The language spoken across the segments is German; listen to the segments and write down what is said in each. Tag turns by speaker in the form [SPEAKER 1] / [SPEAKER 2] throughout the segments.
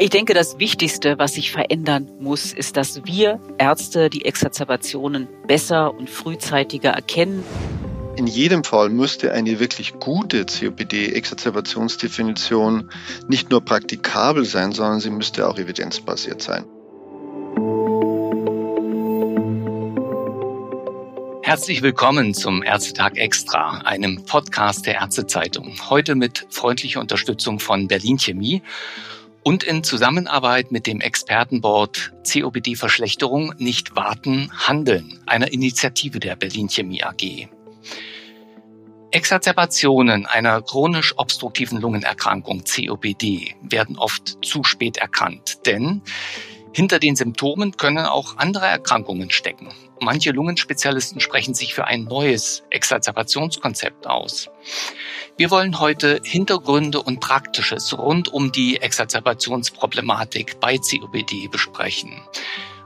[SPEAKER 1] Ich denke, das Wichtigste, was sich verändern muss, ist, dass wir Ärzte die Exazerbationen besser und frühzeitiger erkennen.
[SPEAKER 2] In jedem Fall müsste eine wirklich gute COPD-Exazerbationsdefinition nicht nur praktikabel sein, sondern sie müsste auch evidenzbasiert sein.
[SPEAKER 3] Herzlich willkommen zum Ärztetag Extra, einem Podcast der Ärztezeitung. Heute mit freundlicher Unterstützung von Berlin Chemie und in Zusammenarbeit mit dem Expertenboard COPD-Verschlechterung nicht warten, handeln, einer Initiative der Berlin Chemie AG. Exazerbationen einer chronisch obstruktiven Lungenerkrankung COPD werden oft zu spät erkannt, denn hinter den Symptomen können auch andere Erkrankungen stecken. Manche Lungenspezialisten sprechen sich für ein neues Exazerbationskonzept aus. Wir wollen heute Hintergründe und Praktisches rund um die Exazerbationsproblematik bei COPD besprechen.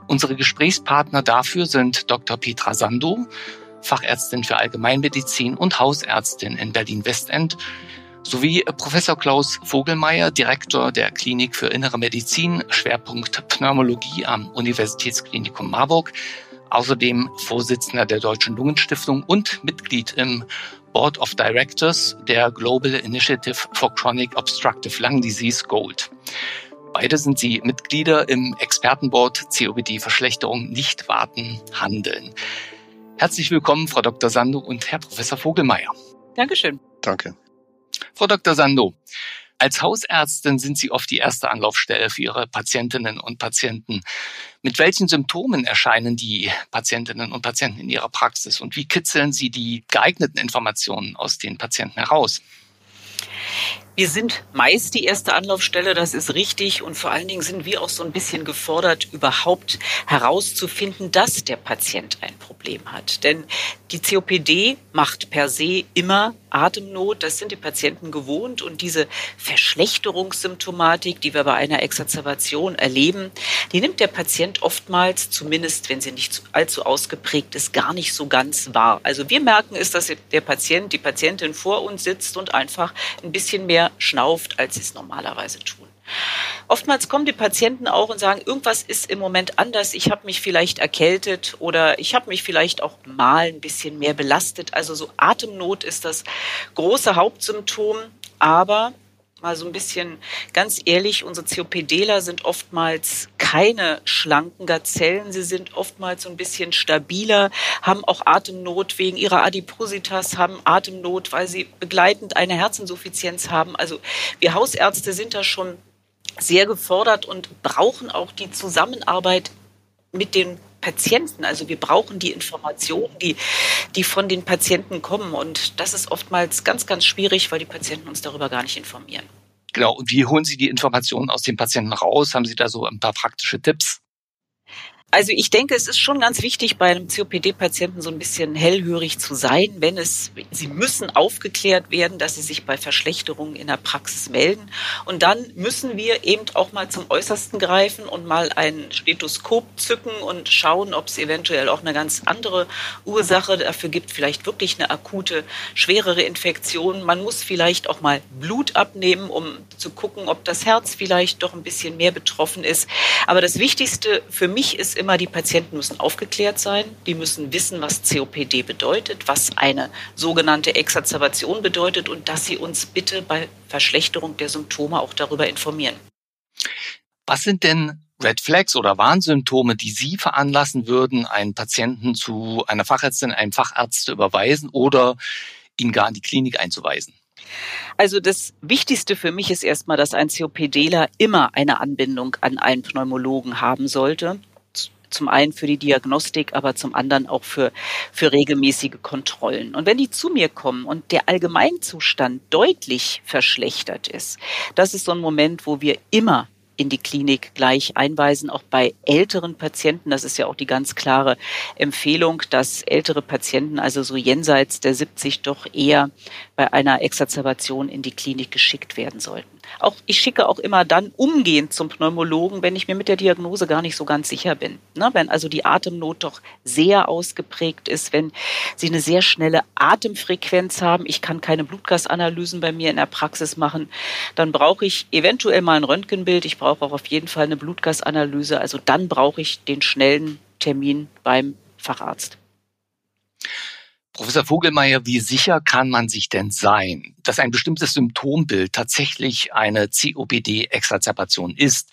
[SPEAKER 3] Unsere Gesprächspartner dafür sind Dr. Petra Sando, Fachärztin für Allgemeinmedizin und Hausärztin in Berlin-Westend, sowie Professor Klaus Vogelmeier, Direktor der Klinik für Innere Medizin, Schwerpunkt Pneumologie am Universitätsklinikum Marburg, außerdem Vorsitzender der Deutschen Lungenstiftung und Mitglied im Board of Directors der Global Initiative for Chronic Obstructive Lung Disease Gold. Beide sind sie Mitglieder im Expertenboard COPD-Verschlechterung nicht warten, handeln. Herzlich willkommen, Frau Dr. Sando und Herr Professor Vogelmeier.
[SPEAKER 1] Dankeschön.
[SPEAKER 2] Danke.
[SPEAKER 3] Frau Dr. Sando, als Hausärztin sind Sie oft die erste Anlaufstelle für Ihre Patientinnen und Patienten. Mit welchen Symptomen erscheinen die Patientinnen und Patienten in Ihrer Praxis und wie kitzeln Sie die geeigneten Informationen aus den Patienten heraus?
[SPEAKER 1] Wir sind meist die erste Anlaufstelle, das ist richtig. Und vor allen Dingen sind wir auch so ein bisschen gefordert, überhaupt herauszufinden, dass der Patient ein Problem hat. Denn die COPD macht per se immer Atemnot. Das sind die Patienten gewohnt. Und diese Verschlechterungssymptomatik, die wir bei einer Exazerbation erleben, die nimmt der Patient oftmals, zumindest wenn sie nicht allzu ausgeprägt ist, gar nicht so ganz wahr. Also wir merken es, dass der Patient, die Patientin vor uns sitzt und einfach ein bisschen mehr schnauft, als sie es normalerweise tun. Oftmals kommen die Patienten auch und sagen, irgendwas ist im Moment anders. Ich habe mich vielleicht erkältet oder ich habe mich vielleicht auch mal ein bisschen mehr belastet. Also so Atemnot ist das große Hauptsymptom. Aber mal so ein bisschen ganz ehrlich, unsere COPDler sind oftmals keine schlanken Gazellen. Sie sind oftmals so ein bisschen stabiler, haben auch Atemnot wegen ihrer Adipositas, haben Atemnot, weil sie begleitend eine Herzinsuffizienz haben. Also wir Hausärzte sind da schon sehr gefordert und brauchen auch die Zusammenarbeit mit den Patienten. Also wir brauchen die Informationen, die, die von den Patienten kommen. Und das ist oftmals ganz, ganz schwierig, weil die Patienten uns darüber gar nicht informieren.
[SPEAKER 3] Genau. Und wie holen Sie die Informationen aus den Patienten raus? Haben Sie da so ein paar praktische Tipps?
[SPEAKER 1] Also ich denke, es ist schon ganz wichtig, bei einem COPD-Patienten so ein bisschen hellhörig zu sein, wenn es, sie müssen aufgeklärt werden, dass sie sich bei Verschlechterungen in der Praxis melden. Und dann müssen wir eben auch mal zum Äußersten greifen und mal ein Stethoskop zücken und schauen, ob es eventuell auch eine ganz andere Ursache dafür gibt, vielleicht wirklich eine akute, schwerere Infektion. Man muss vielleicht auch mal Blut abnehmen, um zu gucken, ob das Herz vielleicht doch ein bisschen mehr betroffen ist. Aber das Wichtigste für mich ist immer, die Patienten müssen aufgeklärt sein, die müssen wissen, was COPD bedeutet, was eine sogenannte Exazerbation bedeutet und dass sie uns bitte bei Verschlechterung der Symptome auch darüber informieren.
[SPEAKER 3] Was sind denn Red Flags oder Warnsymptome, die Sie veranlassen würden, einen Patienten zu einer Fachärztin, einem Facharzt zu überweisen oder ihn gar in die Klinik einzuweisen?
[SPEAKER 1] Also das Wichtigste für mich ist erstmal, dass ein COPDler immer eine Anbindung an einen Pneumologen haben sollte zum einen für die Diagnostik, aber zum anderen auch für, für regelmäßige Kontrollen. Und wenn die zu mir kommen und der Allgemeinzustand deutlich verschlechtert ist, das ist so ein Moment, wo wir immer in die Klinik gleich einweisen, auch bei älteren Patienten. Das ist ja auch die ganz klare Empfehlung, dass ältere Patienten, also so jenseits der 70, doch eher bei einer Exazerbation in die Klinik geschickt werden sollten. Auch ich schicke auch immer dann umgehend zum Pneumologen, wenn ich mir mit der Diagnose gar nicht so ganz sicher bin. Ne? Wenn also die Atemnot doch sehr ausgeprägt ist, wenn sie eine sehr schnelle Atemfrequenz haben, ich kann keine Blutgasanalysen bei mir in der Praxis machen, dann brauche ich eventuell mal ein Röntgenbild, ich brauche auch auf jeden Fall eine Blutgasanalyse. Also dann brauche ich den schnellen Termin beim Facharzt.
[SPEAKER 3] Professor Vogelmeier, wie sicher kann man sich denn sein, dass ein bestimmtes Symptombild tatsächlich eine COPD-Exazerbation ist?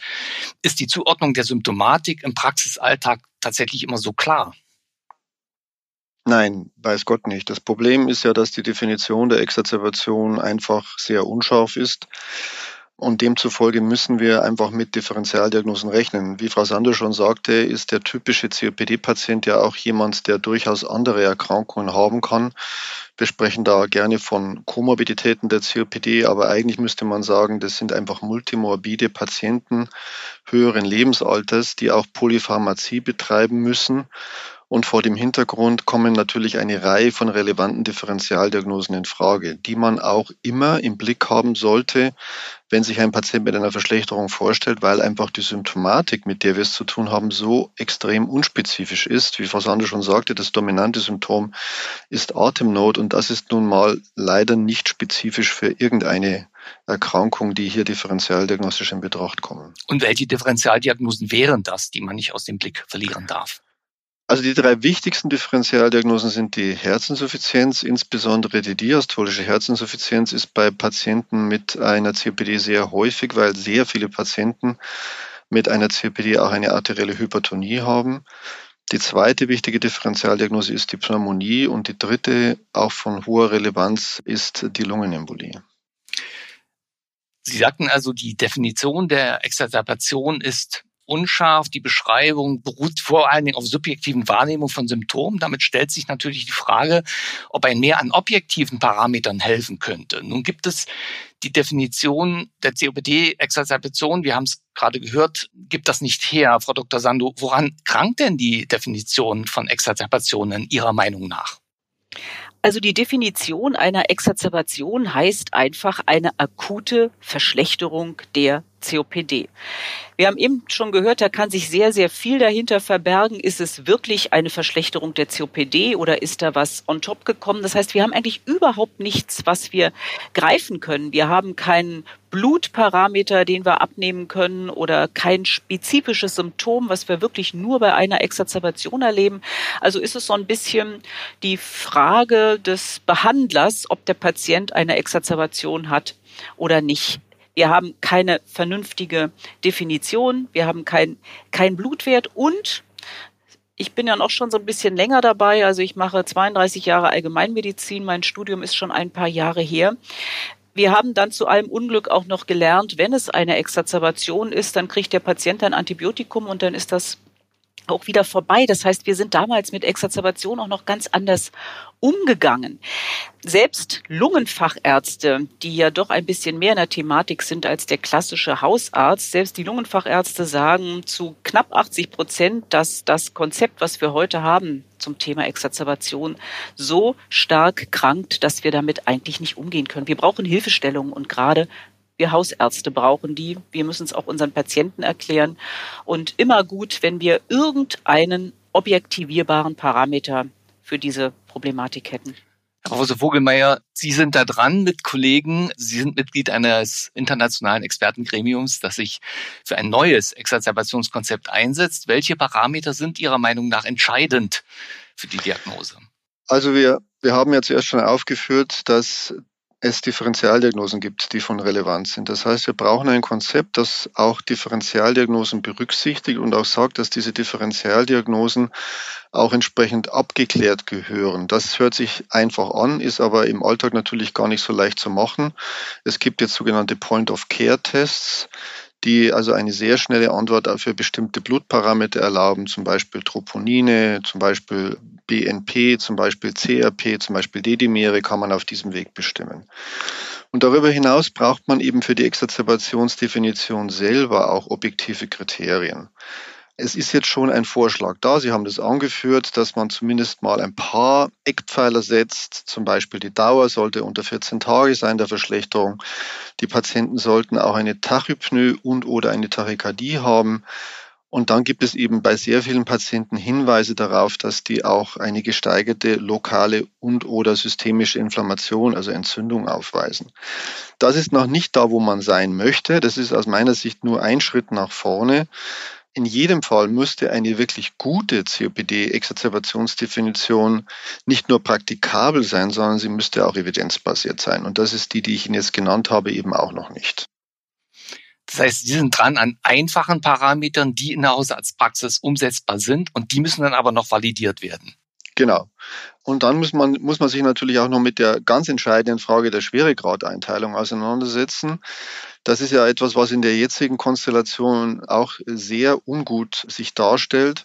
[SPEAKER 3] Ist die Zuordnung der Symptomatik im Praxisalltag tatsächlich immer so klar?
[SPEAKER 2] Nein, weiß Gott nicht. Das Problem ist ja, dass die Definition der Exazerbation einfach sehr unscharf ist. Und demzufolge müssen wir einfach mit Differentialdiagnosen rechnen. Wie Frau Sander schon sagte, ist der typische COPD-Patient ja auch jemand, der durchaus andere Erkrankungen haben kann. Wir sprechen da gerne von Komorbiditäten der COPD, aber eigentlich müsste man sagen, das sind einfach multimorbide Patienten höheren Lebensalters, die auch Polypharmazie betreiben müssen und vor dem Hintergrund kommen natürlich eine Reihe von relevanten Differentialdiagnosen in Frage, die man auch immer im Blick haben sollte, wenn sich ein Patient mit einer Verschlechterung vorstellt, weil einfach die Symptomatik, mit der wir es zu tun haben, so extrem unspezifisch ist. Wie Frau Sander schon sagte, das dominante Symptom ist Atemnot und das ist nun mal leider nicht spezifisch für irgendeine Erkrankung, die hier differentialdiagnostisch in Betracht kommen.
[SPEAKER 3] Und welche Differentialdiagnosen wären das, die man nicht aus dem Blick verlieren darf?
[SPEAKER 2] Also die drei wichtigsten Differentialdiagnosen sind die Herzinsuffizienz, insbesondere die diastolische Herzinsuffizienz ist bei Patienten mit einer COPD sehr häufig, weil sehr viele Patienten mit einer COPD auch eine arterielle Hypertonie haben. Die zweite wichtige Differentialdiagnose ist die Pneumonie und die dritte, auch von hoher Relevanz, ist die Lungenembolie.
[SPEAKER 3] Sie sagten also, die Definition der Exacerbation ist unscharf. Die Beschreibung beruht vor allen Dingen auf subjektiven Wahrnehmung von Symptomen. Damit stellt sich natürlich die Frage, ob ein Mehr an objektiven Parametern helfen könnte. Nun gibt es die Definition der COPD-Exacerbation, wir haben es gerade gehört, gibt das nicht her. Frau Dr. Sando, woran krankt denn die Definition von Exacerbationen Ihrer Meinung nach?
[SPEAKER 1] Also die Definition einer Exacerbation heißt einfach eine akute Verschlechterung der COPD. Wir haben eben schon gehört, da kann sich sehr, sehr viel dahinter verbergen. Ist es wirklich eine Verschlechterung der COPD oder ist da was on top gekommen? Das heißt, wir haben eigentlich überhaupt nichts, was wir greifen können. Wir haben keinen Blutparameter, den wir abnehmen können oder kein spezifisches Symptom, was wir wirklich nur bei einer Exacerbation erleben. Also ist es so ein bisschen die Frage des Behandlers, ob der Patient eine Exacerbation hat oder nicht. Wir haben keine vernünftige Definition, wir haben kein, kein Blutwert und ich bin ja noch schon so ein bisschen länger dabei. Also ich mache 32 Jahre Allgemeinmedizin. Mein Studium ist schon ein paar Jahre her. Wir haben dann zu allem Unglück auch noch gelernt, wenn es eine Exacerbation ist, dann kriegt der Patient ein Antibiotikum und dann ist das auch wieder vorbei. Das heißt, wir sind damals mit Exacerbation auch noch ganz anders umgegangen. Selbst Lungenfachärzte, die ja doch ein bisschen mehr in der Thematik sind als der klassische Hausarzt, selbst die Lungenfachärzte sagen zu knapp 80 Prozent, dass das Konzept, was wir heute haben zum Thema Exacerbation, so stark krankt, dass wir damit eigentlich nicht umgehen können. Wir brauchen Hilfestellungen und gerade wir Hausärzte brauchen die. Wir müssen es auch unseren Patienten erklären. Und immer gut, wenn wir irgendeinen objektivierbaren Parameter für diese Problematik hätten.
[SPEAKER 3] Herr Professor Vogelmeier, Sie sind da dran mit Kollegen. Sie sind Mitglied eines internationalen Expertengremiums, das sich für ein neues Exacerbationskonzept einsetzt. Welche Parameter sind Ihrer Meinung nach entscheidend für die Diagnose?
[SPEAKER 2] Also wir, wir haben ja zuerst schon aufgeführt, dass es Differentialdiagnosen gibt, die von Relevanz sind. Das heißt, wir brauchen ein Konzept, das auch Differentialdiagnosen berücksichtigt und auch sagt, dass diese Differentialdiagnosen auch entsprechend abgeklärt gehören. Das hört sich einfach an, ist aber im Alltag natürlich gar nicht so leicht zu machen. Es gibt jetzt sogenannte Point-of-Care-Tests, die also eine sehr schnelle Antwort für bestimmte Blutparameter erlauben, zum Beispiel Troponine, zum Beispiel BNP, zum Beispiel CRP, zum Beispiel D-Dimere kann man auf diesem Weg bestimmen. Und darüber hinaus braucht man eben für die Exacerbationsdefinition selber auch objektive Kriterien. Es ist jetzt schon ein Vorschlag da. Sie haben das angeführt, dass man zumindest mal ein paar Eckpfeiler setzt. Zum Beispiel die Dauer sollte unter 14 Tage sein der Verschlechterung. Die Patienten sollten auch eine Tachypnoe und oder eine Tachykardie haben. Und dann gibt es eben bei sehr vielen Patienten Hinweise darauf, dass die auch eine gesteigerte lokale und oder systemische Inflammation, also Entzündung aufweisen. Das ist noch nicht da, wo man sein möchte. Das ist aus meiner Sicht nur ein Schritt nach vorne. In jedem Fall müsste eine wirklich gute COPD-Exacerbationsdefinition nicht nur praktikabel sein, sondern sie müsste auch evidenzbasiert sein. Und das ist die, die ich Ihnen jetzt genannt habe, eben auch noch nicht.
[SPEAKER 3] Das heißt, Sie sind dran an einfachen Parametern, die in der Hausarztpraxis umsetzbar sind und die müssen dann aber noch validiert werden.
[SPEAKER 2] Genau. Und dann muss man, muss man sich natürlich auch noch mit der ganz entscheidenden Frage der Schweregradeinteilung auseinandersetzen. Das ist ja etwas, was in der jetzigen Konstellation auch sehr ungut sich darstellt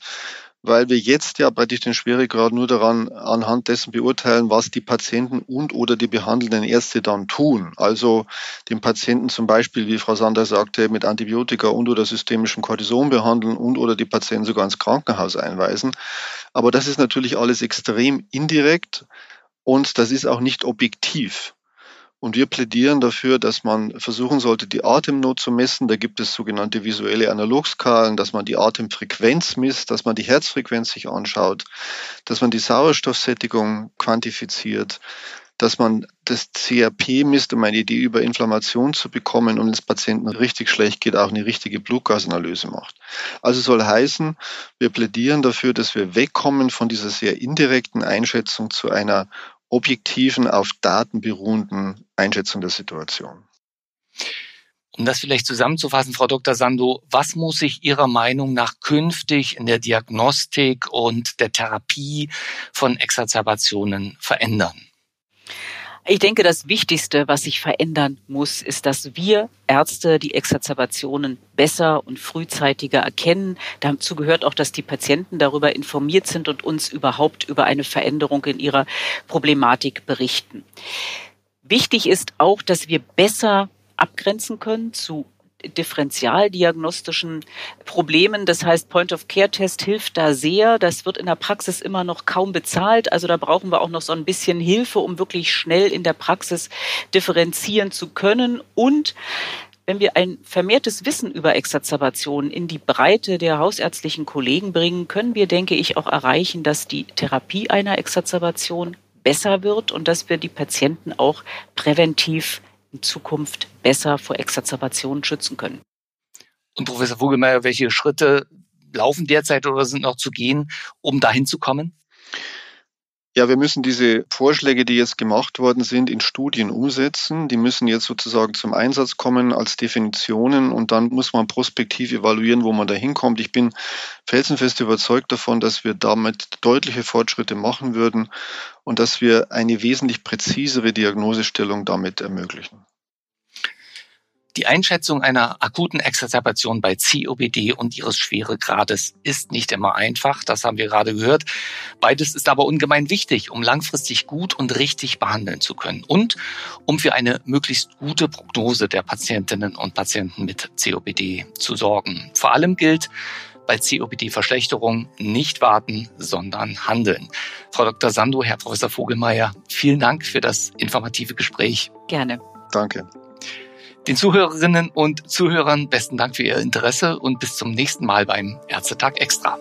[SPEAKER 2] weil wir jetzt ja praktisch den Schweregrad nur daran anhand dessen beurteilen, was die Patienten und oder die behandelnden Ärzte dann tun. Also den Patienten zum Beispiel, wie Frau Sander sagte, mit Antibiotika und oder systemischem Cortison behandeln und oder die Patienten sogar ins Krankenhaus einweisen. Aber das ist natürlich alles extrem indirekt und das ist auch nicht objektiv. Und wir plädieren dafür, dass man versuchen sollte, die Atemnot zu messen. Da gibt es sogenannte visuelle Analogskalen, dass man die Atemfrequenz misst, dass man die Herzfrequenz sich anschaut, dass man die Sauerstoffsättigung quantifiziert, dass man das CRP misst, um eine Idee über Inflammation zu bekommen und es Patienten richtig schlecht geht, auch eine richtige Blutgasanalyse macht. Also soll heißen, wir plädieren dafür, dass wir wegkommen von dieser sehr indirekten Einschätzung zu einer objektiven, auf Daten beruhenden Einschätzung der Situation.
[SPEAKER 3] Um das vielleicht zusammenzufassen, Frau Dr. Sando, was muss sich Ihrer Meinung nach künftig in der Diagnostik und der Therapie von Exacerbationen verändern?
[SPEAKER 1] Ich denke, das Wichtigste, was sich verändern muss, ist, dass wir Ärzte die Exazerbationen besser und frühzeitiger erkennen. Dazu gehört auch, dass die Patienten darüber informiert sind und uns überhaupt über eine Veränderung in ihrer Problematik berichten. Wichtig ist auch, dass wir besser abgrenzen können zu differentialdiagnostischen Problemen. Das heißt, Point-of-Care-Test hilft da sehr. Das wird in der Praxis immer noch kaum bezahlt. Also da brauchen wir auch noch so ein bisschen Hilfe, um wirklich schnell in der Praxis differenzieren zu können. Und wenn wir ein vermehrtes Wissen über Exacerbationen in die Breite der hausärztlichen Kollegen bringen, können wir, denke ich, auch erreichen, dass die Therapie einer Exacerbation besser wird und dass wir die Patienten auch präventiv in Zukunft besser vor Exacerbationen schützen können.
[SPEAKER 3] Und Professor Vogelmeier, welche Schritte laufen derzeit oder sind noch zu gehen, um dahin zu kommen?
[SPEAKER 2] Ja, wir müssen diese Vorschläge, die jetzt gemacht worden sind, in Studien umsetzen. Die müssen jetzt sozusagen zum Einsatz kommen als Definitionen und dann muss man prospektiv evaluieren, wo man da hinkommt. Ich bin felsenfest überzeugt davon, dass wir damit deutliche Fortschritte machen würden und dass wir eine wesentlich präzisere Diagnosestellung damit ermöglichen.
[SPEAKER 3] Die Einschätzung einer akuten Exacerbation bei COPD und ihres Schweregrades ist nicht immer einfach, das haben wir gerade gehört. Beides ist aber ungemein wichtig, um langfristig gut und richtig behandeln zu können und um für eine möglichst gute Prognose der Patientinnen und Patienten mit COPD zu sorgen. Vor allem gilt, bei COPD-Verschlechterung nicht warten, sondern handeln. Frau Dr. Sando, Herr Professor Vogelmeier, vielen Dank für das informative Gespräch.
[SPEAKER 1] Gerne.
[SPEAKER 2] Danke.
[SPEAKER 3] Den Zuhörerinnen und Zuhörern besten Dank für Ihr Interesse und bis zum nächsten Mal beim Ärztetag Extra.